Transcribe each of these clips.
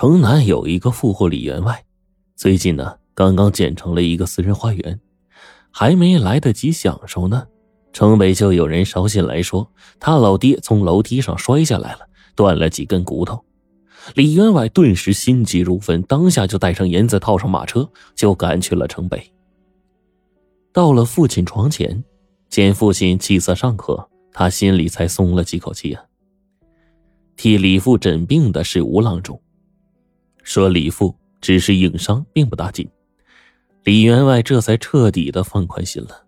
城南有一个富户李员外，最近呢刚刚建成了一个私人花园，还没来得及享受呢，城北就有人捎信来说，他老爹从楼梯上摔下来了，断了几根骨头。李员外顿时心急如焚，当下就带上银子，套上马车，就赶去了城北。到了父亲床前，见父亲气色尚可，他心里才松了几口气啊。替李父诊病的是吴郎中，说李父只是硬伤，并不大紧。李员外这才彻底的放宽心了。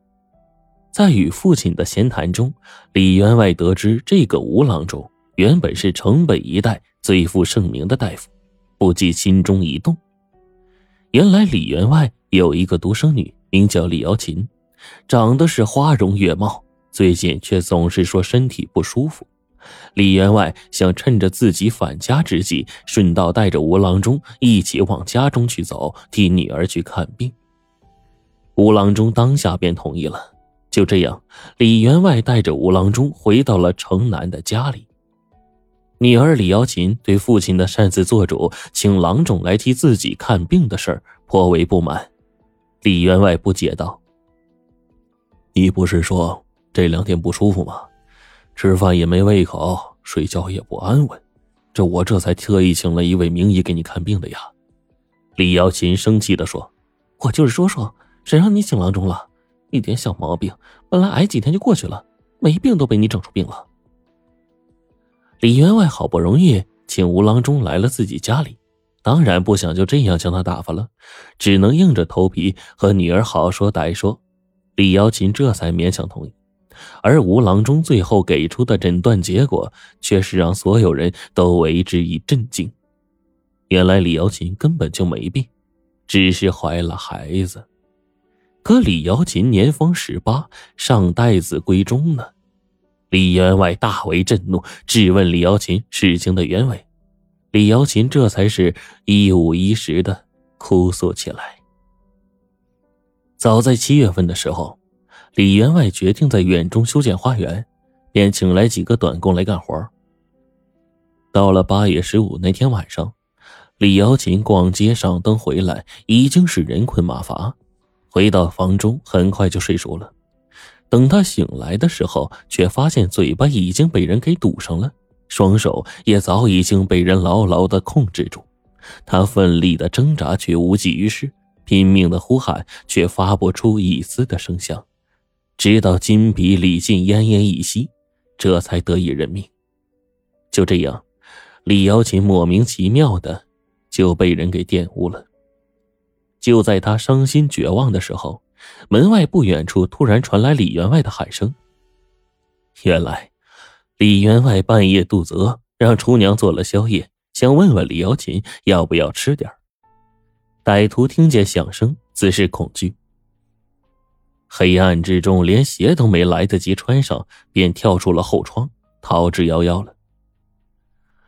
在与父亲的闲谈中，李员外得知这个吴郎中原本是城北一带。最负盛名的大夫，不禁心中一动。原来李员外有一个独生女，名叫李瑶琴，长得是花容月貌，最近却总是说身体不舒服。李员外想趁着自己返家之际，顺道带着吴郎中一起往家中去走，替女儿去看病。吴郎中当下便同意了。就这样，李员外带着吴郎中回到了城南的家里。女儿李瑶琴对父亲的擅自做主，请郎中来替自己看病的事儿颇为不满。李员外不解道：“你不是说这两天不舒服吗？吃饭也没胃口，睡觉也不安稳，这我这才特意请了一位名医给你看病的呀。”李瑶琴生气的说：“我就是说说，谁让你请郎中了？一点小毛病，本来挨几天就过去了，没病都被你整出病了。”李员外好不容易请吴郎中来了自己家里，当然不想就这样将他打发了，只能硬着头皮和女儿好说歹说。李瑶琴这才勉强同意，而吴郎中最后给出的诊断结果却是让所有人都为之一震惊。原来李瑶琴根本就没病，只是怀了孩子。可李瑶琴年方十八，尚待子闺中呢。李员外大为震怒，质问李瑶琴事情的原委。李瑶琴这才是一五一十的哭诉起来。早在七月份的时候，李员外决定在院中修建花园，便请来几个短工来干活。到了八月十五那天晚上，李瑶琴逛街上灯回来，已经是人困马乏，回到房中很快就睡熟了。等他醒来的时候，却发现嘴巴已经被人给堵上了，双手也早已经被人牢牢的控制住。他奋力的挣扎，却无济于事；拼命的呼喊，却发不出一丝的声响。直到金鼻李进奄奄一息，这才得以认命。就这样，李瑶琴莫名其妙的就被人给玷污了。就在他伤心绝望的时候。门外不远处突然传来李员外的喊声。原来，李员外半夜肚子饿，让厨娘做了宵夜，想问问李瑶琴要不要吃点歹徒听见响声，自是恐惧。黑暗之中，连鞋都没来得及穿上，便跳出了后窗，逃之夭夭了。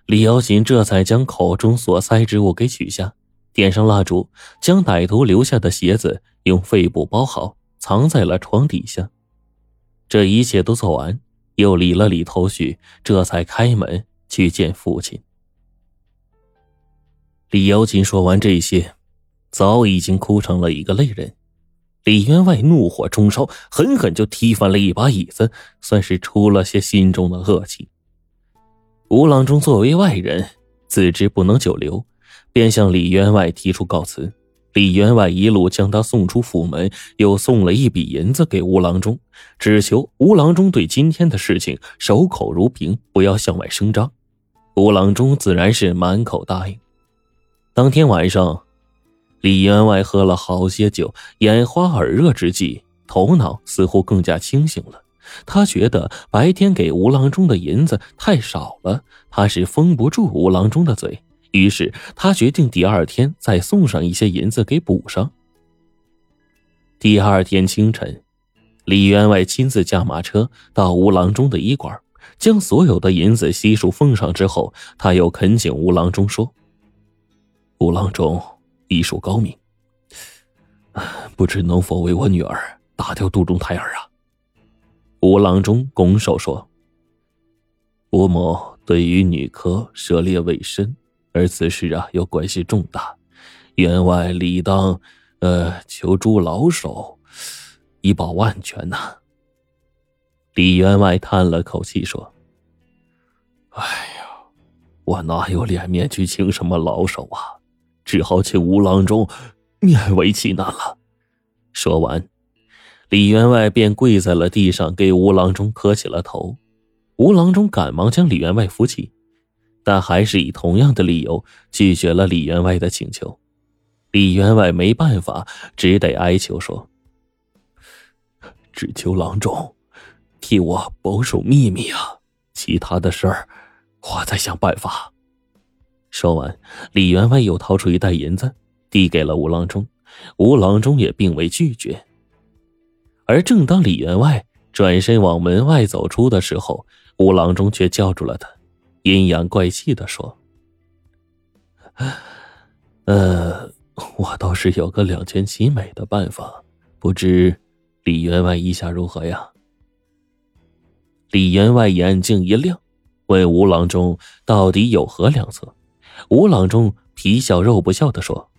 李瑶琴这才将口中所塞之物给取下。点上蜡烛，将歹徒留下的鞋子用废布包好，藏在了床底下。这一切都做完，又理了理头绪，这才开门去见父亲。李瑶琴说完这些，早已经哭成了一个泪人。李员外怒火中烧，狠狠就踢翻了一把椅子，算是出了些心中的恶气。吴郎中作为外人，自知不能久留。便向李员外提出告辞，李员外一路将他送出府门，又送了一笔银子给吴郎中，只求吴郎中对今天的事情守口如瓶，不要向外声张。吴郎中自然是满口答应。当天晚上，李员外喝了好些酒，眼花耳热之际，头脑似乎更加清醒了。他觉得白天给吴郎中的银子太少了，怕是封不住吴郎中的嘴。于是他决定第二天再送上一些银子给补上。第二天清晨，李员外亲自驾马车到吴郎中的医馆，将所有的银子悉数奉上之后，他又恳请吴郎中说：“吴郎中医术高明，不知能否为我女儿打掉肚中胎儿啊？”吴郎中拱手说：“吴某对于女科涉猎未深。”而此事啊又关系重大，员外理当，呃，求诸老手，以保万全呐。李员外叹了口气说：“哎呀，我哪有脸面去请什么老手啊？只好请吴郎中勉为其难了。”说完，李员外便跪在了地上，给吴郎中磕起了头。吴郎中赶忙将李员外扶起，但还是以同样的理由拒绝了李员外的请求。李员外没办法，只得哀求说：“只求郎中。”替我保守秘密啊！其他的事儿，我再想办法。说完，李员外又掏出一袋银子，递给了吴郎中。吴郎中也并未拒绝。而正当李员外转身往门外走出的时候，吴郎中却叫住了他，阴阳怪气的说：“呃，我倒是有个两全其美的办法，不知李员外意下如何呀？”李员外眼睛一亮，问吴郎中：“到底有何良策？”吴郎中皮笑肉不笑的说：“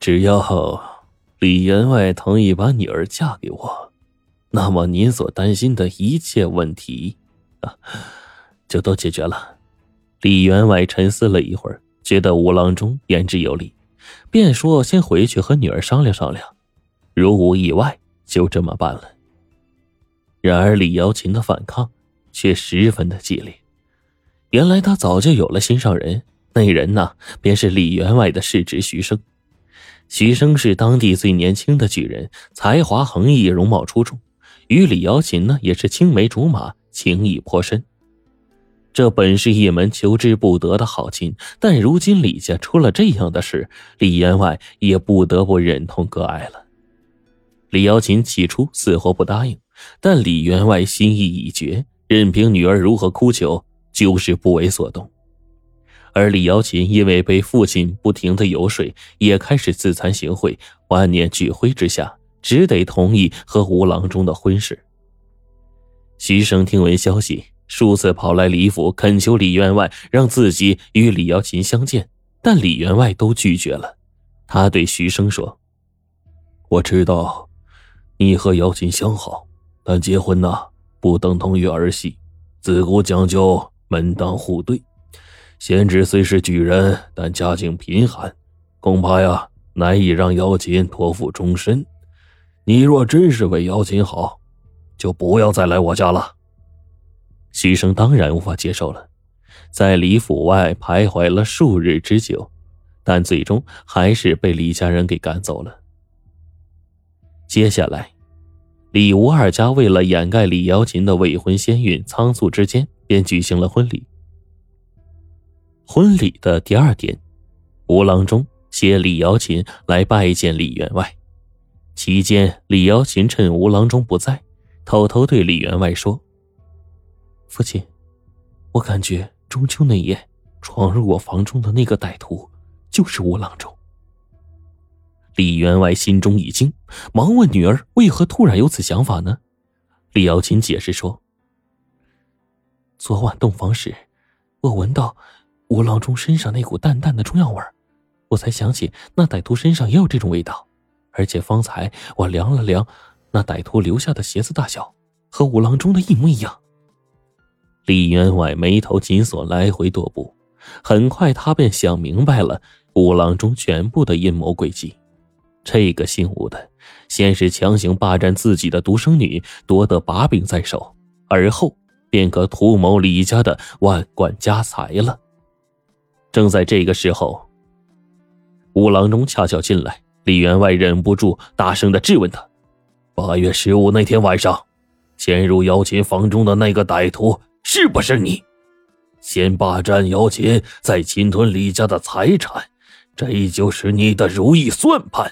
只要李员外同意把女儿嫁给我，那么您所担心的一切问题啊，就都解决了。”李员外沉思了一会儿，觉得吴郎中言之有理，便说：“先回去和女儿商量商量，如无意外，就这么办了。”然而李瑶琴的反抗却十分的激烈。原来他早就有了心上人，那人呢，便是李员外的世侄徐生。徐生是当地最年轻的举人，才华横溢，容貌出众，与李瑶琴呢也是青梅竹马，情谊颇深。这本是一门求之不得的好亲，但如今李家出了这样的事，李员外也不得不忍痛割爱了。李瑶琴起初死活不答应。但李员外心意已决，任凭女儿如何哭求，就是不为所动。而李瑶琴因为被父亲不停的游说，也开始自惭形秽，万念俱灰之下，只得同意和吴郎中的婚事。徐生听闻消息，数次跑来李府恳求李员外让自己与李瑶琴相见，但李员外都拒绝了。他对徐生说：“我知道，你和瑶琴相好。”但结婚呐，不等同于儿戏，自古讲究门当户对。贤侄虽是举人，但家境贫寒，恐怕呀难以让妖琴托付终身。你若真是为妖琴好，就不要再来我家了。徐生当然无法接受了，在李府外徘徊了数日之久，但最终还是被李家人给赶走了。接下来。李吴二家为了掩盖李瑶琴的未婚先孕，仓促之间便举行了婚礼。婚礼的第二天，吴郎中携李瑶琴来拜见李员外。期间，李瑶琴趁吴郎中不在，偷偷对李员外说：“父亲，我感觉中秋那夜闯入我房中的那个歹徒，就是吴郎中。”李员外心中一惊，忙问女儿：“为何突然有此想法呢？”李瑶琴解释说：“昨晚洞房时，我闻到吴郎中身上那股淡淡的中药味我才想起那歹徒身上也有这种味道。而且方才我量了量，那歹徒留下的鞋子大小和吴郎中的一模一样。”李员外眉头紧锁，来回踱步。很快，他便想明白了吴郎中全部的阴谋诡计。这个姓吴的，先是强行霸占自己的独生女，夺得把柄在手，而后便可图谋李家的万贯家财了。正在这个时候，吴郎中恰巧进来，李员外忍不住大声的质问他：“八月十五那天晚上，潜入姚琴房中的那个歹徒是不是你？先霸占姚琴，再侵吞李家的财产，这就是你的如意算盘。”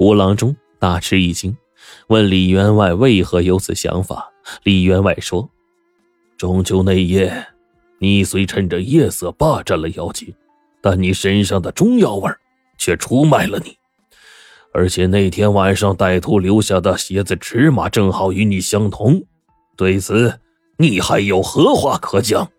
吴郎中大吃一惊，问李员外为何有此想法。李员外说：“中秋那夜，你虽趁着夜色霸占了妖精，但你身上的中药味却出卖了你。而且那天晚上歹徒留下的鞋子尺码正好与你相同，对此你还有何话可讲？